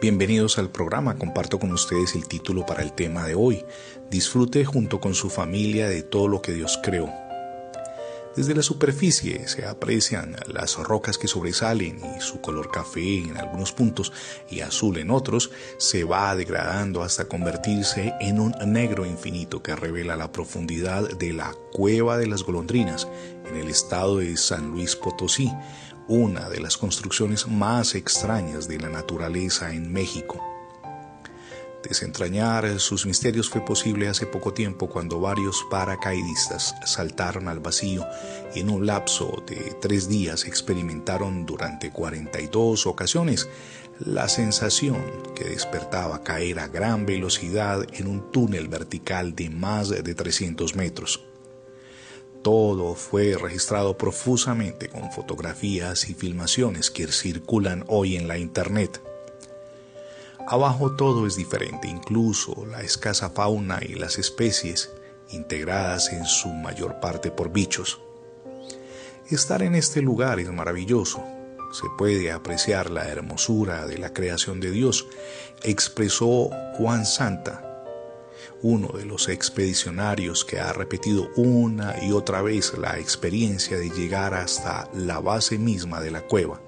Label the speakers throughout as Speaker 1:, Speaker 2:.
Speaker 1: Bienvenidos al programa, comparto con ustedes el título para el tema de hoy. Disfrute junto con su familia de todo lo que Dios creó. Desde la superficie se aprecian las rocas que sobresalen y su color café en algunos puntos y azul en otros se va degradando hasta convertirse en un negro infinito que revela la profundidad de la cueva de las golondrinas en el estado de San Luis Potosí, una de las construcciones más extrañas de la naturaleza en México. Desentrañar sus misterios fue posible hace poco tiempo cuando varios paracaidistas saltaron al vacío y en un lapso de tres días experimentaron durante 42 ocasiones la sensación que despertaba caer a gran velocidad en un túnel vertical de más de 300 metros. Todo fue registrado profusamente con fotografías y filmaciones que circulan hoy en la Internet. Abajo todo es diferente, incluso la escasa fauna y las especies, integradas en su mayor parte por bichos. Estar en este lugar es maravilloso. Se puede apreciar la hermosura de la creación de Dios, expresó Juan Santa, uno de los expedicionarios que ha repetido una y otra vez la experiencia de llegar hasta la base misma de la cueva.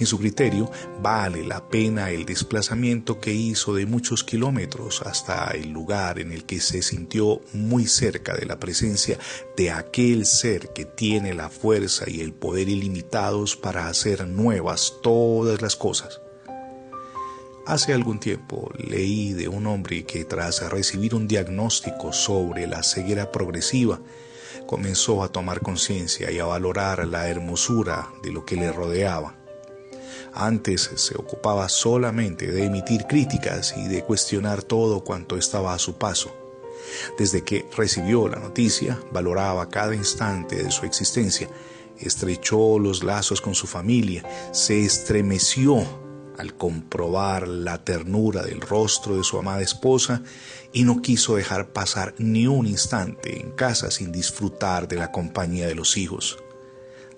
Speaker 1: En su criterio, vale la pena el desplazamiento que hizo de muchos kilómetros hasta el lugar en el que se sintió muy cerca de la presencia de aquel ser que tiene la fuerza y el poder ilimitados para hacer nuevas todas las cosas. Hace algún tiempo leí de un hombre que tras recibir un diagnóstico sobre la ceguera progresiva, comenzó a tomar conciencia y a valorar la hermosura de lo que le rodeaba. Antes se ocupaba solamente de emitir críticas y de cuestionar todo cuanto estaba a su paso. Desde que recibió la noticia, valoraba cada instante de su existencia, estrechó los lazos con su familia, se estremeció al comprobar la ternura del rostro de su amada esposa y no quiso dejar pasar ni un instante en casa sin disfrutar de la compañía de los hijos.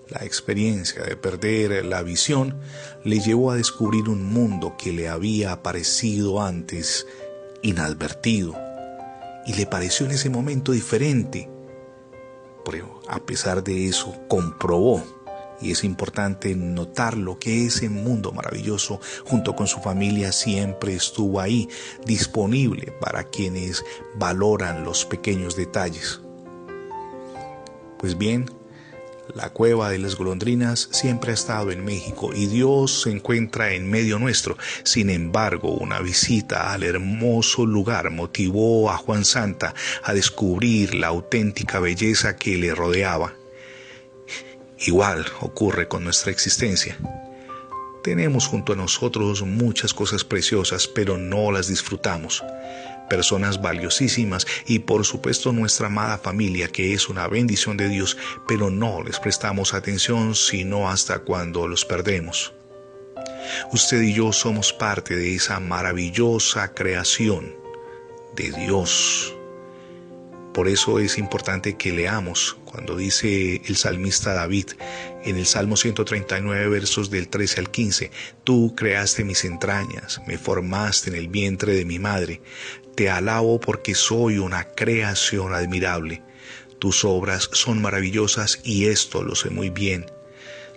Speaker 1: La experiencia de perder la visión le llevó a descubrir un mundo que le había parecido antes inadvertido y le pareció en ese momento diferente. Pero a pesar de eso comprobó y es importante notarlo que ese mundo maravilloso junto con su familia siempre estuvo ahí, disponible para quienes valoran los pequeños detalles. Pues bien, la cueva de las golondrinas siempre ha estado en México y Dios se encuentra en medio nuestro. Sin embargo, una visita al hermoso lugar motivó a Juan Santa a descubrir la auténtica belleza que le rodeaba. Igual ocurre con nuestra existencia. Tenemos junto a nosotros muchas cosas preciosas, pero no las disfrutamos. Personas valiosísimas y por supuesto nuestra amada familia, que es una bendición de Dios, pero no les prestamos atención sino hasta cuando los perdemos. Usted y yo somos parte de esa maravillosa creación de Dios. Por eso es importante que leamos cuando dice el salmista David en el Salmo 139 versos del 13 al 15, Tú creaste mis entrañas, me formaste en el vientre de mi madre, te alabo porque soy una creación admirable. Tus obras son maravillosas y esto lo sé muy bien.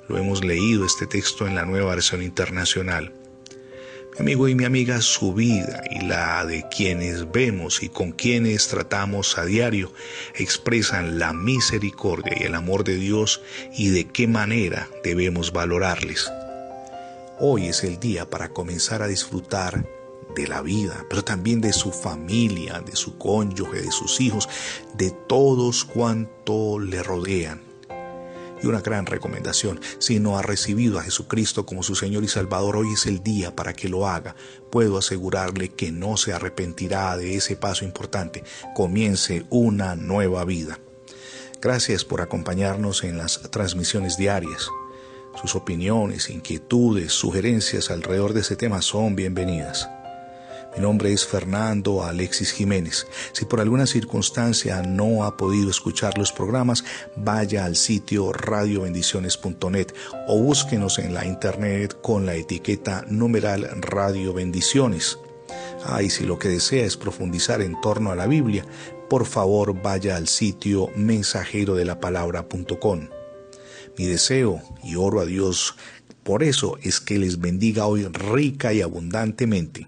Speaker 1: Lo hemos leído este texto en la nueva versión internacional amigo y mi amiga, su vida y la de quienes vemos y con quienes tratamos a diario expresan la misericordia y el amor de Dios y de qué manera debemos valorarles. Hoy es el día para comenzar a disfrutar de la vida, pero también de su familia, de su cónyuge, de sus hijos, de todos cuanto le rodean y una gran recomendación. Si no ha recibido a Jesucristo como su Señor y Salvador, hoy es el día para que lo haga. Puedo asegurarle que no se arrepentirá de ese paso importante. Comience una nueva vida. Gracias por acompañarnos en las transmisiones diarias. Sus opiniones, inquietudes, sugerencias alrededor de ese tema son bienvenidas. Mi nombre es Fernando Alexis Jiménez. Si por alguna circunstancia no ha podido escuchar los programas, vaya al sitio radiobendiciones.net o búsquenos en la internet con la etiqueta numeral Radio Bendiciones. Ah, y si lo que desea es profundizar en torno a la Biblia, por favor vaya al sitio mensajerodelapalabra.com. Mi deseo y oro a Dios por eso es que les bendiga hoy rica y abundantemente